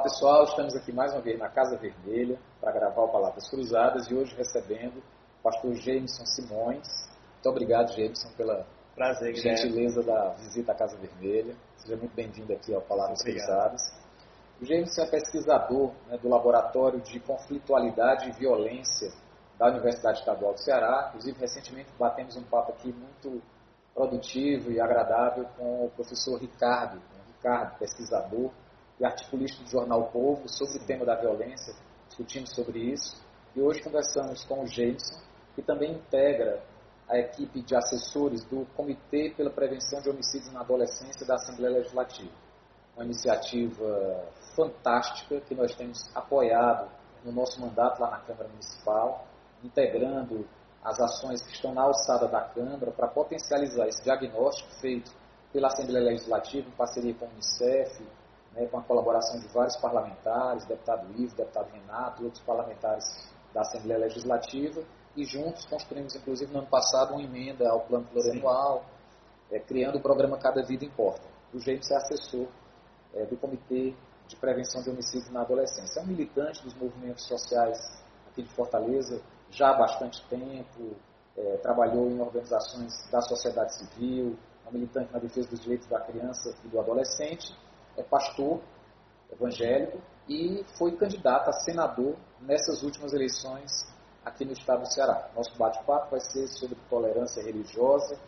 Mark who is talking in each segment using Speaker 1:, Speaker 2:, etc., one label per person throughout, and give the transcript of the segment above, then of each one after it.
Speaker 1: Olá pessoal, estamos aqui mais uma vez na Casa Vermelha para gravar o Palavras Cruzadas e hoje recebendo o pastor Jameson Simões. Muito obrigado, Jameson, pela
Speaker 2: Prazer,
Speaker 1: gentileza da visita à Casa Vermelha. Seja muito bem-vindo aqui ao Palavras
Speaker 2: Obrigado.
Speaker 1: Cruzadas. O Jameson é pesquisador né, do Laboratório de Conflitualidade e Violência da Universidade Estadual do Ceará. Inclusive, recentemente batemos um papo aqui muito produtivo e agradável com o professor Ricardo, né, Ricardo, pesquisador e articulista do jornal Povo, sobre o tema da violência, discutindo sobre isso. E hoje conversamos com o Jameson, que também integra a equipe de assessores do Comitê pela Prevenção de Homicídios na Adolescência da Assembleia Legislativa. Uma iniciativa fantástica que nós temos apoiado no nosso mandato lá na Câmara Municipal, integrando as ações que estão na alçada da Câmara para potencializar esse diagnóstico feito pela Assembleia Legislativa em parceria com o Unicef, né, com a colaboração de vários parlamentares, deputado Ivo, deputado Renato e outros parlamentares da Assembleia Legislativa, e juntos construímos, inclusive, no ano passado, uma emenda ao plano plurianual, é, criando o programa Cada Vida Importa. O James é assessor é, do Comitê de Prevenção de Homicídios na Adolescência. É um militante dos movimentos sociais aqui de Fortaleza já há bastante tempo, é, trabalhou em organizações da sociedade civil, é um militante na defesa dos direitos da criança e do adolescente, é pastor evangélico e foi candidato a senador nessas últimas eleições aqui no estado do Ceará. Nosso bate-papo vai ser sobre tolerância religiosa,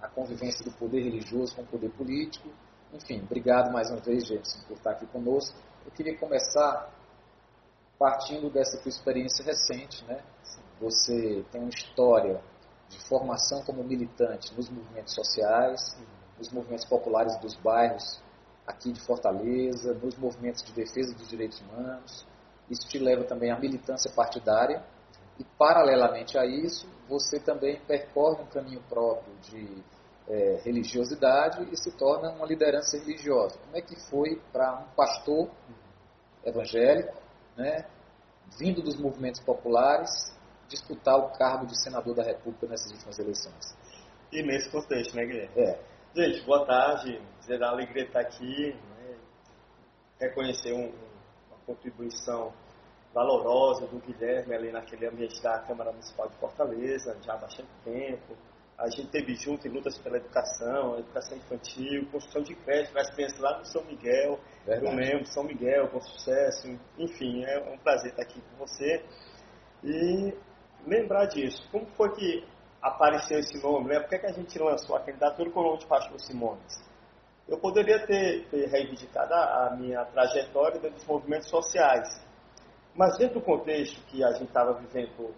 Speaker 1: a convivência do poder religioso com o poder político. Enfim, obrigado mais uma vez, Jameson, por estar aqui conosco. Eu queria começar partindo dessa tua experiência recente, né? Você tem uma história de formação como militante nos movimentos sociais, nos movimentos populares dos bairros aqui de Fortaleza, nos movimentos de defesa dos direitos humanos. Isso te leva também à militância partidária e, paralelamente a isso, você também percorre um caminho próprio de é, religiosidade e se torna uma liderança religiosa. Como é que foi para um pastor evangélico, né, vindo dos movimentos populares, disputar o cargo de senador da República nessas últimas eleições?
Speaker 2: E nesse contexto, né, Guilherme?
Speaker 1: É.
Speaker 2: Gente, boa tarde. Dizer a alegria estar aqui, né? reconhecer um, uma contribuição valorosa do Guilherme ali naquele ambiente da Câmara Municipal de Fortaleza, já há bastante tempo. A gente teve junto em lutas pela educação, educação infantil, construção de crédito para as crianças lá no São Miguel,
Speaker 1: Verdade.
Speaker 2: eu lembro, São Miguel, com sucesso. Enfim, é um prazer estar aqui com você. E lembrar disso, como foi que apareceu esse nome, né? Por que, que a gente lançou a candidatura com o nome de Pastor Simões? Eu poderia ter, ter reivindicado a, minha trajetória dentro dos movimentos sociais, mas dentro do contexto que a gente estava vivendo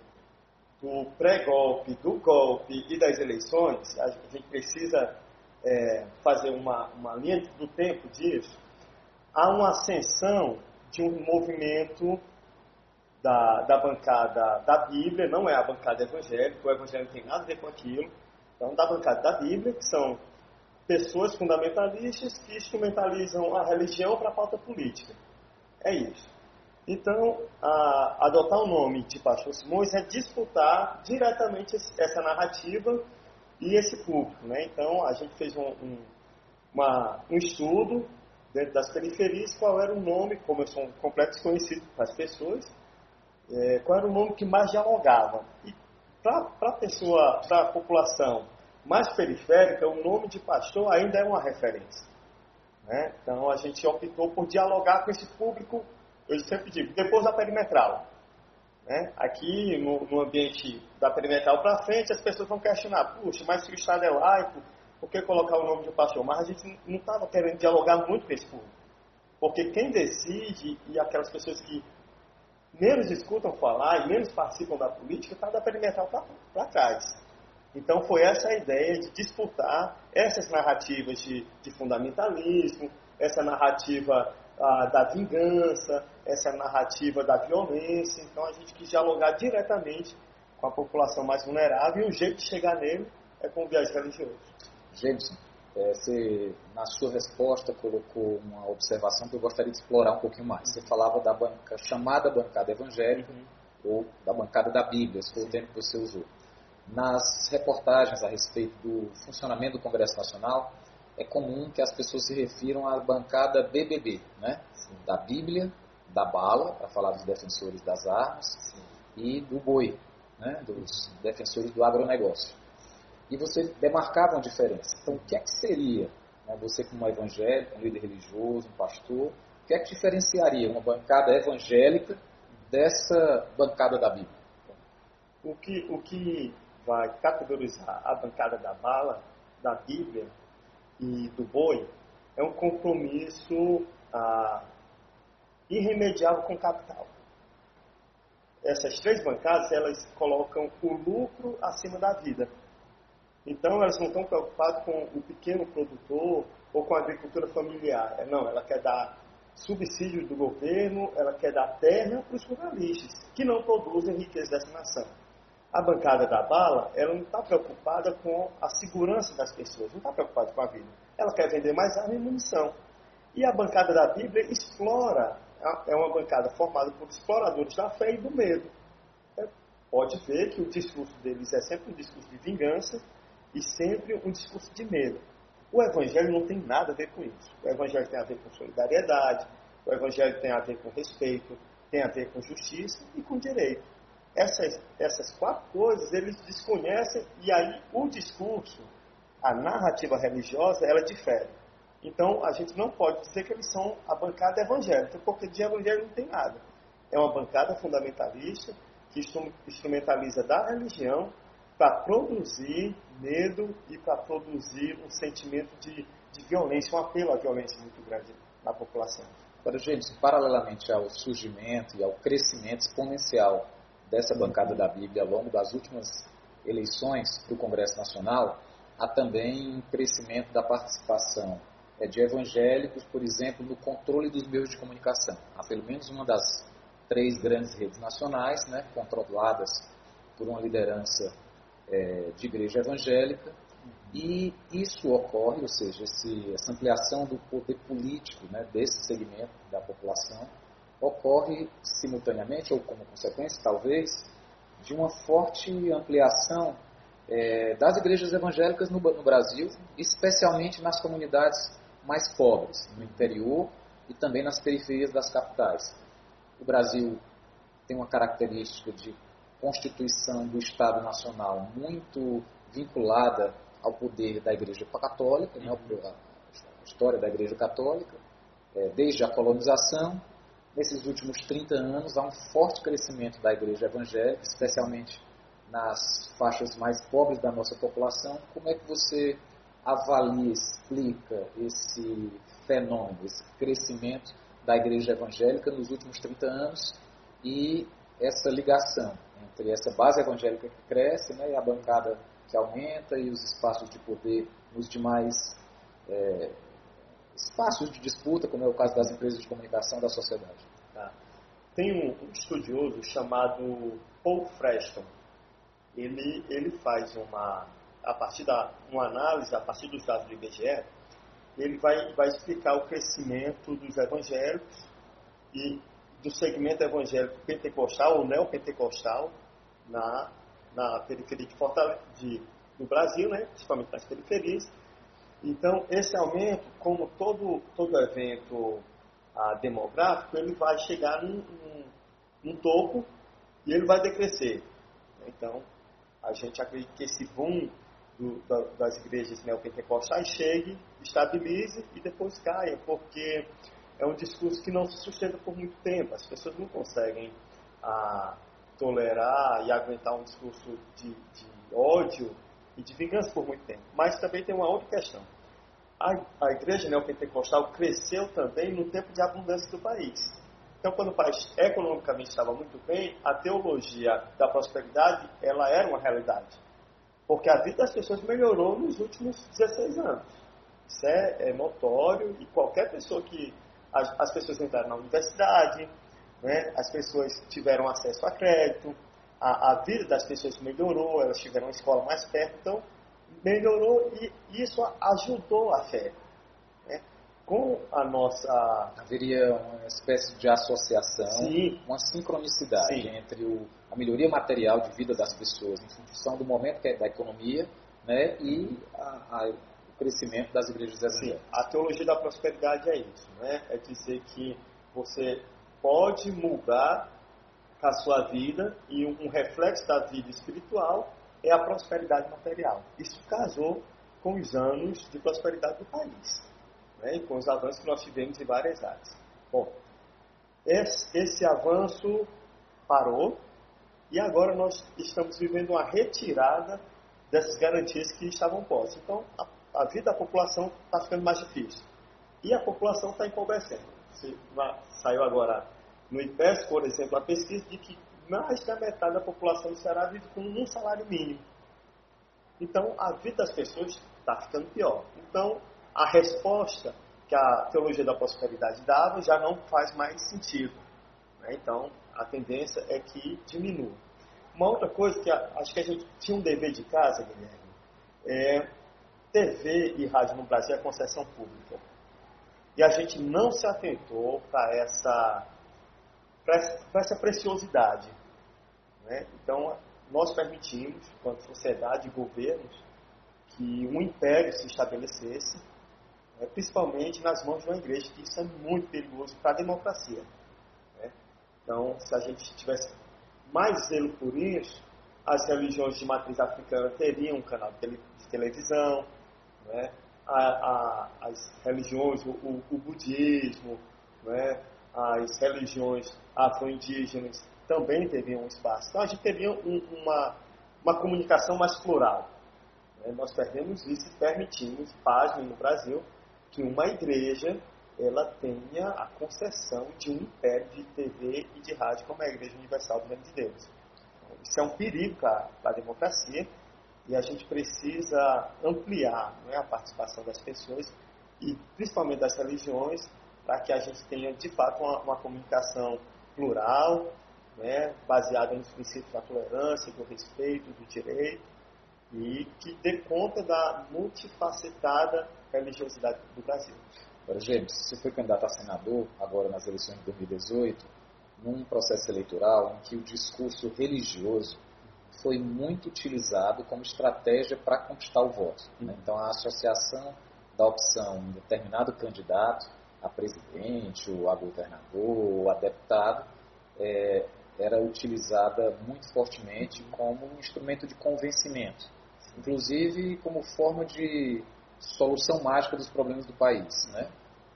Speaker 2: do pré-golpe, do golpe e das eleições, a gente precisa é, fazer uma, uma linha do tempo disso, há uma ascensão de um movimento da, da bancada da Bíblia, não é a bancada evangélica, o evangelho não tem nada a ver com aquilo, então da bancada da Bíblia, que são pessoas fundamentalistas que instrumentalizam a religião para a pauta política. É isso. Então, a, adotar o nome de Pastor Simões é disputar diretamente esse, essa narrativa e esse público. Né? Então, a gente fez um, um, uma, um estudo dentro das periferias, qual era o nome, como eu sou um completo desconhecido para as pessoas, é, qual era o nome que mais dialogava. E para a pessoa, para a população mais periférica, o nome de pastor ainda é uma referência. Né? Então a gente optou por dialogar com esse público, eu sempre digo, depois da perimetral. Né? Aqui no, no ambiente da perimetral para frente, as pessoas vão questionar, puxa, mas se o Estado é laico, por que colocar o nome de pastor? Mas a gente não estava querendo dialogar muito com esse público. Porque quem decide e aquelas pessoas que menos escutam falar e menos participam da política está da perimetral para trás. Então foi essa a ideia de disputar essas narrativas de, de fundamentalismo, essa narrativa ah, da vingança, essa narrativa da violência. Então a gente quis dialogar diretamente com a população mais vulnerável e o jeito de chegar nele é com o viés religioso.
Speaker 1: Jameson, é, você, na sua resposta, colocou uma observação que eu gostaria de explorar um pouquinho mais. Você falava da banca, chamada bancada evangélica
Speaker 2: Uhum.
Speaker 1: ou da bancada da Bíblia, esse foi o termo que você usou. Nas reportagens a respeito do funcionamento do Congresso Nacional, é comum que as pessoas se refiram à bancada BBB, né? da Bíblia, da bala, para falar dos defensores das armas, Sim. e do boi, né? dos defensores do agronegócio. E você demarcava uma diferença. Então, o que é que seria, né? você como um evangélico, um líder religioso, um pastor, o que é que diferenciaria uma bancada evangélica dessa bancada da Bíblia?
Speaker 2: O que, o que vai categorizar a bancada da bala, da Bíblia e do boi é um compromisso ah, irremediável com o capital. Essas três bancadas, elas colocam o lucro acima da vida. Então, elas não estão preocupadas com o pequeno produtor ou com a agricultura familiar. É, não, ela quer dar subsídios do governo, ela quer dar terra para os jornalistas, que não produzem riqueza dessa nação. A bancada da bala, ela não está preocupada com a segurança das pessoas, não está preocupada com a vida. Ela quer vender mais arma e munição. E a bancada da Bíblia explora, é uma bancada formada por exploradores da fé e do medo. É, pode ver que o discurso deles é sempre um discurso de vingança e sempre um discurso de medo. O Evangelho não tem nada a ver com isso. O Evangelho tem a ver com solidariedade, o Evangelho tem a ver com respeito, tem a ver com justiça e com direito. Essas, essas quatro coisas eles desconhecem e aí o discurso, a narrativa religiosa, ela difere. Então a gente não pode dizer que eles são a bancada evangélica, porque de evangelho não tem nada. É uma bancada fundamentalista que instrumentaliza da religião para produzir medo e para produzir um sentimento de, de violência, um apelo à violência muito grande na população.
Speaker 1: Agora, gente, paralelamente ao surgimento e ao crescimento exponencial dessa bancada da Bíblia ao longo das últimas eleições para o Congresso Nacional, há também um crescimento da participação é, de evangélicos, por exemplo, no controle dos meios de comunicação. Há pelo menos uma das três grandes redes nacionais, né, controladas por uma liderança é, de igreja evangélica, e isso ocorre, ou seja, esse, essa ampliação do poder político né, desse segmento da população ocorre simultaneamente, ou como consequência, talvez, de uma forte ampliação é, das igrejas evangélicas no, no, Brasil, especialmente nas comunidades mais pobres, no interior e também nas periferias das capitais. O Brasil tem uma característica de constituição do Estado Nacional muito vinculada ao poder da Igreja Católica, né, a história da Igreja Católica, é, desde a colonização. Nesses últimos 30 anos, há um forte crescimento da Igreja Evangélica, especialmente nas faixas mais pobres da nossa população. Como é que você avalia, explica esse fenômeno, esse crescimento da Igreja Evangélica nos últimos 30 anos e essa ligação entre essa base evangélica que cresce né, e a bancada que aumenta e os espaços de poder nos demais é, espaços de disputa, como é o caso das empresas de comunicação da sociedade. Tá.
Speaker 2: Tem um, estudioso chamado Paul Freston. Ele, ele faz uma, a partir da uma análise, a partir dos dados do IBGE, ele vai, vai explicar o crescimento dos evangélicos e do segmento evangélico pentecostal ou neopentecostal na, na periferia de Fortaleza, de, do Brasil, né, principalmente nas periferias. Então, esse aumento, como todo, todo evento ah, demográfico, ele vai chegar num, num, num, topo e ele vai decrescer. Então, a gente acredita que esse boom do, da, das igrejas neopentecostais chegue, estabilize e depois caia, porque é um discurso que não se sustenta por muito tempo. As pessoas não conseguem ah, tolerar e aguentar um discurso de, de, ódio e de vingança por muito tempo. Mas também tem uma outra questão. A, a igreja neopentecostal cresceu também no tempo de abundância do país. Então, quando o país economicamente estava muito bem, a teologia da prosperidade ela era uma realidade. Porque a vida das pessoas melhorou nos últimos 16 anos. Isso é, é notório e qualquer pessoa que as, as pessoas entraram na universidade, né? as pessoas tiveram acesso a crédito, a, a, vida das pessoas melhorou, elas tiveram uma escola mais perto, então melhorou e isso ajudou a fé. Né? Com a nossa.
Speaker 1: Haveria uma espécie de associação, Sim. uma sincronicidade Sim. entre o, a melhoria material de vida das pessoas em função do momento que é da economia né? e a, a crescimento das igrejas evangélicas.
Speaker 2: Sim, a teologia da prosperidade é isso, né? É dizer que você pode mudar a sua vida e um reflexo da vida espiritual é a prosperidade material. Isso casou com os anos de prosperidade do país né? e com os avanços que nós tivemos em várias áreas. Bom, esse, esse avanço parou e agora nós estamos vivendo uma retirada dessas garantias que estavam postas. Então, a, a vida da população está ficando mais difícil. E a população está empobrecendo. Se, saiu agora no IPES, por exemplo, a pesquisa de que mais da metade da população do Ceará vive com um salário mínimo. Então, a vida das pessoas está ficando pior. Então, a resposta que a teologia da prosperidade dava já não faz mais sentido. Né? Então, a tendência é que diminua. Uma outra coisa que acho que a gente tinha um dever de casa, Guilherme, é TV e rádio no Brasil é concessão pública. E a gente não se atentou para essa, essa preciosidade. Né? Então, nós permitimos, enquanto sociedade e governos, que um império se estabelecesse, né? principalmente nas mãos de uma igreja, que isso é muito perigoso para a democracia. Né? Então, se a gente tivesse mais zelo por isso, as religiões de matriz africana teriam um canal de televisão, né? a, a, as religiões, o, o, budismo, né? as religiões afro-indígenas também teriam um espaço. Então a gente teria um, uma, uma comunicação mais plural. Né? Nós perdemos isso e permitimos, pasmem no Brasil, que uma igreja ela tenha a concessão de um império de TV e de rádio como a Igreja Universal do Reino de Deus. Isso é um perigo para a democracia e a gente precisa ampliar é, a participação das pessoas e principalmente das religiões para que a gente tenha de fato uma, uma comunicação plural, né, baseada nos princípios da tolerância, do respeito, do direito e que dê conta da multifacetada religiosidade do Brasil.
Speaker 1: Agora, James, você foi candidato a senador agora nas eleições de 2018, num processo eleitoral em que o discurso religioso foi muito utilizado como estratégia para conquistar o voto. Né? Então, a associação da opção em determinado candidato a presidente, ou a governador, ou a deputado, é, era utilizada muito fortemente como um instrumento de convencimento, inclusive como forma de solução mágica dos problemas do país. Né?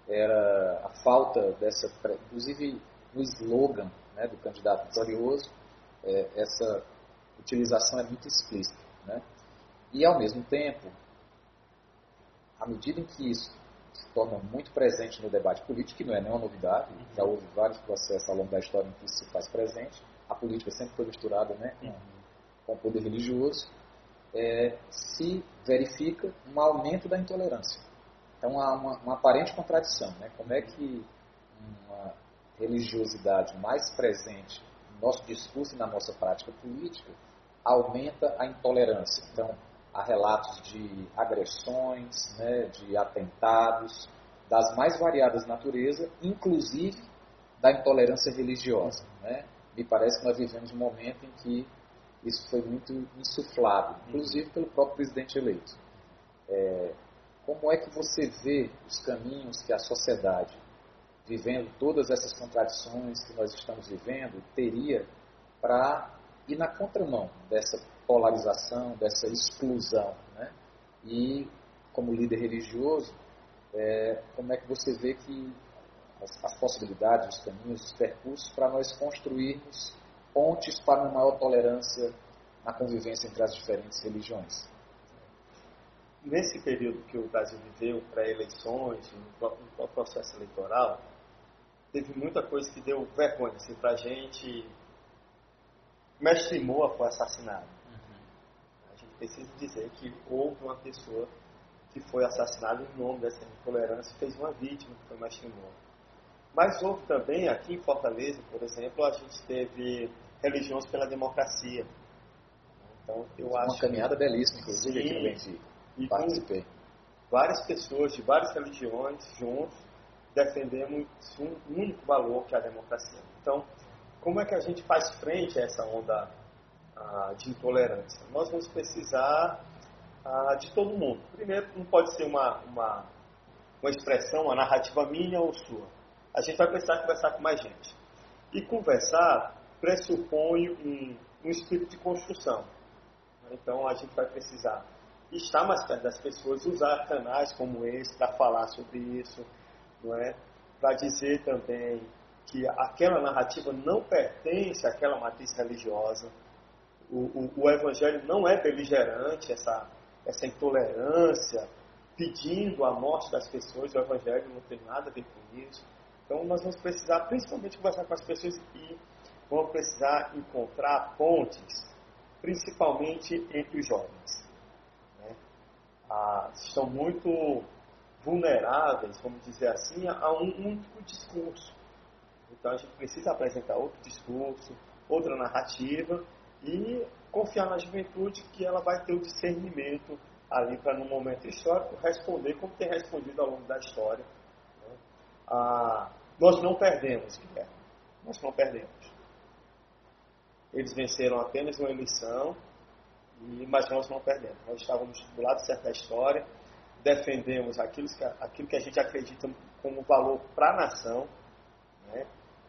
Speaker 1: Era a falta dessa, inclusive no slogan né, do candidato vitorioso, é, essa utilização é muito explícita. Né? E, ao mesmo tempo, à medida em que isso se torna muito presente no debate político, que não é nenhuma novidade, já houve vários processos ao longo da história em que isso se faz presente, a política sempre foi misturada né, com, com o poder religioso, é, se verifica um aumento da intolerância. Então há uma, uma aparente contradição. Né? Como é que uma religiosidade mais presente no nosso discurso e na nossa prática política aumenta a intolerância? Então, há relatos de agressões, né, de atentados, das mais variadas natureza, inclusive da intolerância religiosa. Né? Me parece que nós vivemos um momento em que isso foi muito insuflado, inclusive pelo próprio presidente eleito. É, como é que você vê os caminhos que a sociedade, vivendo todas essas contradições que nós estamos vivendo, teria para ir na contramão dessa polarização, dessa exclusão? Né? E, como líder religioso, é, como é que você vê que as, as possibilidades, os caminhos, os percursos para nós construirmos pontes para uma maior tolerância na convivência entre as diferentes religiões.
Speaker 2: Nesse período que o Brasil viveu, pré-eleições, no processo eleitoral, teve muita coisa que deu vergonha assim, para a gente. Mestre Moa foi assassinado. Uhum. A gente precisa dizer que houve uma pessoa que foi assassinada em nome dessa intolerância e fez uma vítima, que foi Mestre Moa. Mas houve também, aqui em Fortaleza, por exemplo, a gente teve religiões pela democracia.
Speaker 1: Então, eu uma acho. Uma caminhada que... belíssima, inclusive, Sim, aqui no Benfica. Participei.
Speaker 2: Várias pessoas de várias religiões juntos defendemos um único valor que é a democracia. Então, como é que a gente faz frente a essa onda ah, de intolerância? Nós vamos precisar ah, de todo mundo. Primeiro, não pode ser uma, uma, uma expressão, uma narrativa minha ou sua. A gente vai precisar conversar com mais gente. E conversar pressupõe um, um espírito de construção. Então, a gente vai precisar estar mais perto das pessoas, usar canais como esse para falar sobre isso, não é? Para dizer também que aquela narrativa não pertence àquela matriz religiosa. O, o, o evangelho não é beligerante, essa, essa intolerância, pedindo a morte das pessoas. O evangelho não tem nada a ver com isso. Então, nós vamos precisar, principalmente, conversar com as pessoas e vamos precisar encontrar pontes, principalmente entre os jovens ah, estão muito vulneráveis, vamos dizer assim, a um único discurso. Então a gente precisa apresentar outro discurso, outra narrativa e confiar na juventude que ela vai ter o discernimento ali para, no momento histórico, responder como tem respondido ao longo da história. Né? Ah, nós não perdemos, Guilherme. Nós não perdemos. Eles venceram apenas uma eleição e, mas nós não perdemos. Nós estávamos do lado certo da história, defendemos aquilo que, aquilo que a gente acredita como valor para a nação. Né?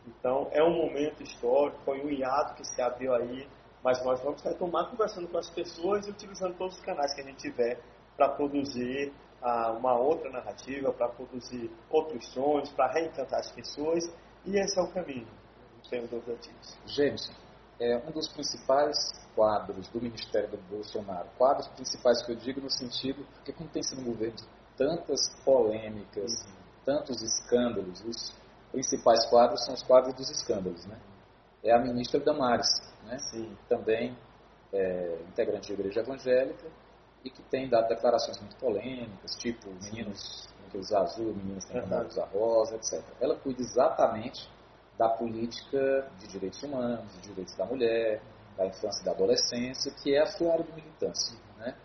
Speaker 2: Então, é um momento histórico, foi um hiato que se abriu aí, mas nós vamos retomar conversando com as pessoas e utilizando todos os canais que a gente tiver para produzir ah, uma outra narrativa, para produzir outros sonhos, para reencantar as pessoas, e esse é o caminho. Não tenho dúvida disso.
Speaker 1: É um dos principais quadros do Ministério do Bolsonaro. Quadros principais que eu digo no sentido, porque como tem sido um governo de tantas polêmicas, uhum. tantos escândalos, os principais quadros são os quadros dos escândalos, né? É a ministra Damares, né? Sim. Também é, integrante da igreja evangélica e que tem dado declarações muito polêmicas, tipo meninos têm que usar azul, meninos têm que usar rosa, etc. Ela cuida exatamente da política de direitos humanos, de direitos da mulher, da infância e da adolescência, que é a sua área de militância. Né?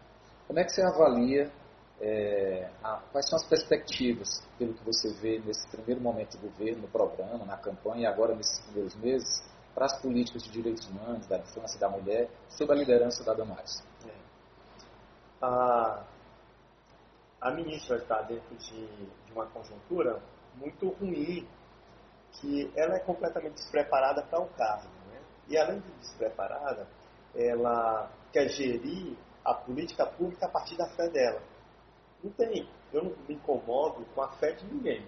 Speaker 1: Como é que você avalia, é, a, quais são as perspectivas, pelo que você vê nesse primeiro momento do governo, no programa, na campanha e agora nesses primeiros meses, para as políticas de direitos humanos, da infância e da mulher, sob a liderança da Damares? É.
Speaker 2: A, a ministra está dentro de, de uma conjuntura muito ruim, que ela é completamente despreparada para o cargo. E além de despreparada, ela quer gerir a política pública a partir da fé dela. Não tem, eu não me incomodo com a fé de ninguém.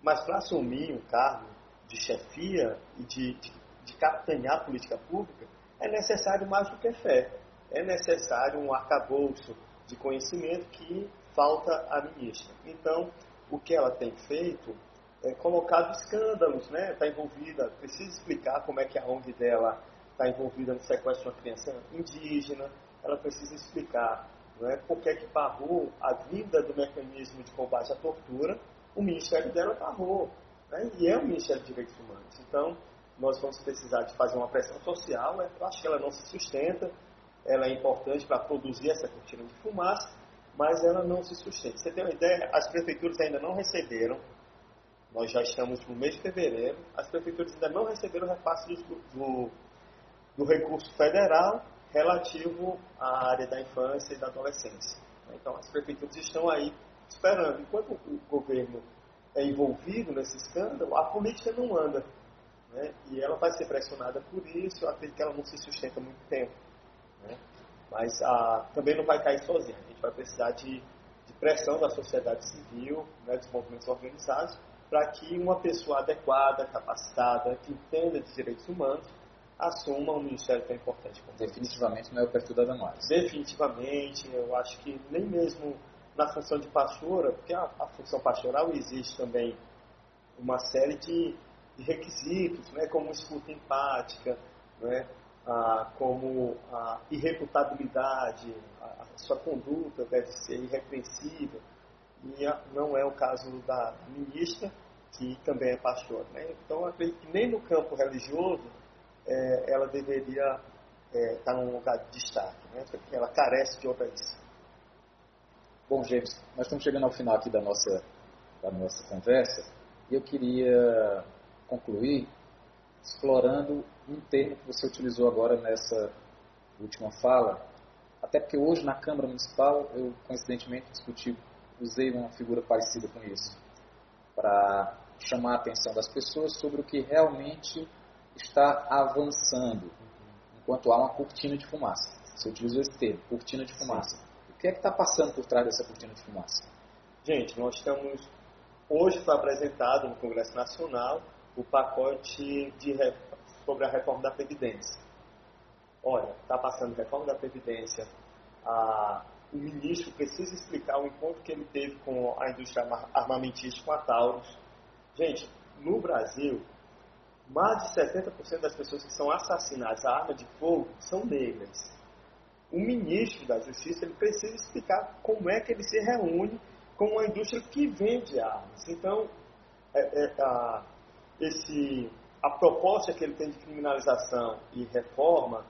Speaker 2: Mas para assumir um cargo de chefia e de, de, de capitanear a política pública, é necessário mais do que fé. É necessário um arcabouço de conhecimento que falta à ministra. Então, o que ela tem feito é, colocado escândalos, né? Está envolvida, precisa explicar como é que a ONG dela está envolvida no sequestro de uma criança indígena, ela precisa explicar não é, por que, que barrou a vinda do mecanismo de combate à tortura, o ministério dela barrou, né? e é o Ministério de Direitos Humanos. Então, nós vamos precisar de fazer uma pressão social, né? eu acho que ela não se sustenta, ela é importante para produzir essa cortina de fumaça, mas ela não se sustenta. Você tem uma ideia? As prefeituras ainda não receberam nós já estamos no mês de fevereiro, as prefeituras ainda não receberam o repasse do, do, do recurso federal relativo à área da infância e da adolescência. Então, as prefeituras estão aí esperando. Enquanto o governo é envolvido nesse escândalo, a política não anda. Né? E ela vai ser pressionada por isso. Eu acredito que ela não se sustenta muito tempo. Né? Mas a, também não vai cair sozinha. A gente vai precisar de, de pressão da sociedade civil, né, dos movimentos organizados, para que uma pessoa adequada, capacitada, que entenda de direitos humanos, assuma um ministério tão importante como
Speaker 1: Definitivamente não é o perfil da Damares.
Speaker 2: Definitivamente, eu acho que nem mesmo na função de pastora, porque a, a função pastoral existe também uma série de, de requisitos, né, como escuta empática, né, ah, como a irreputabilidade, a, a sua conduta deve ser irrepreensível não é o caso da ministra, que também é pastor. Né? Então, acredito que nem no campo religioso é, ela deveria é, estar num lugar de destaque, né? porque ela carece de outra isso.
Speaker 1: Bom, James, nós estamos chegando ao final aqui da nossa, da nossa conversa e eu queria concluir explorando um termo que você utilizou agora nessa última fala, Até porque hoje na Câmara Municipal eu coincidentemente discuti, usei uma figura parecida com isso, para chamar a atenção das pessoas sobre o que realmente está avançando, enquanto há uma cortina de fumaça. Se eu utilizo esse termo, cortina de fumaça. Sim. O que é que está passando por trás dessa cortina de fumaça?
Speaker 2: Gente, nós estamos. Hoje foi apresentado no Congresso Nacional o pacote de, sobre a reforma da Previdência. Olha, está passando reforma da Previdência, a, o ministro precisa explicar o encontro que ele teve com a indústria armamentista, com a Taurus. Gente, no Brasil, mais de 70% das pessoas que são assassinadas à arma de fogo são negras. O ministro da Justiça ele precisa explicar como é que ele se reúne com uma indústria que vende armas. Então, é, é, a, esse, a proposta que ele tem de criminalização e reforma,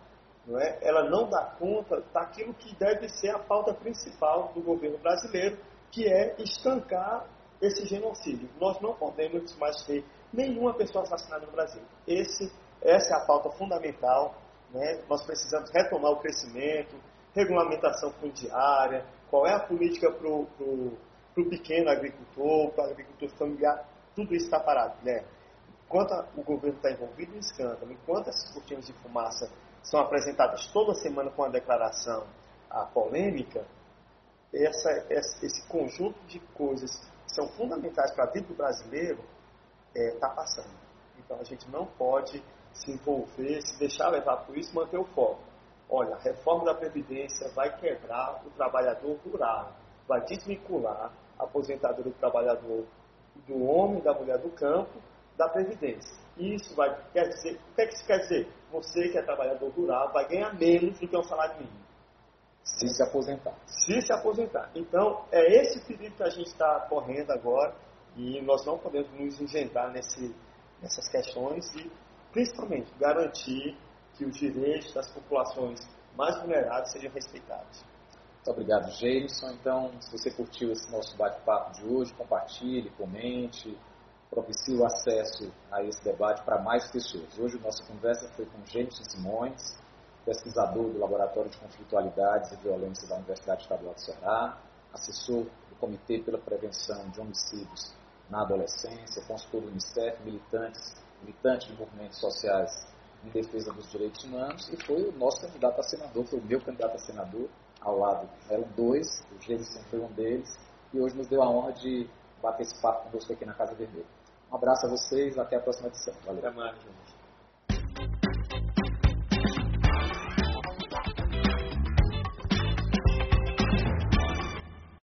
Speaker 2: não é, ela não dá conta daquilo que deve ser a pauta principal do governo brasileiro, que é estancar esse genocídio. Nós não podemos mais ter nenhuma pessoa assassinada no Brasil. Esse, essa é a pauta fundamental. Né? Nós precisamos retomar o crescimento, regulamentação fundiária, qual é a política para o pequeno agricultor, para o agricultor familiar, tudo isso está parado. Né? Enquanto o governo está envolvido em escândalo, enquanto essas cortinas de fumaça são apresentadas toda semana com a declaração a polêmica, essa, esse conjunto de coisas que são fundamentais para a vida do brasileiro está é, tá passando. Então a gente não pode se envolver, se deixar levar por isso, manter o foco. Olha, a reforma da Previdência vai quebrar o trabalhador rural, vai desvincular a aposentadoria do trabalhador do homem da mulher do campo da Previdência. Isso vai, quer dizer, o que, é que isso quer dizer? Você que é trabalhador rural vai ganhar menos do que um salário mínimo.
Speaker 1: Se se aposentar.
Speaker 2: Se se aposentar. Então, é esse perigo que a gente está correndo agora e nós não podemos nos engendrar nesse, nessas questões e, principalmente, garantir que os direitos das populações mais vulneráveis sejam respeitados.
Speaker 1: Muito obrigado, Jameson. Então, se você curtiu esse nosso bate-papo de hoje, compartilhe, comente, propicie o acesso a esse debate para mais pessoas. Hoje, nossa conversa foi com Jameson Simões, pesquisador do Laboratório de Conflitualidades e Violência da Universidade Estadual do Ceará, assessor do Comitê pela Prevenção de Homicídios na adolescência, consultor do Unicef, militantes, militante de movimentos sociais em defesa dos direitos humanos e foi o nosso candidato a senador, foi o meu candidato a senador, ao lado eram dois, o Gerson foi um deles, e hoje nos deu a honra de bater esse papo conosco aqui na Casa Vermelha. Um abraço a vocês, até a próxima edição.
Speaker 2: Valeu. Até mais, gente.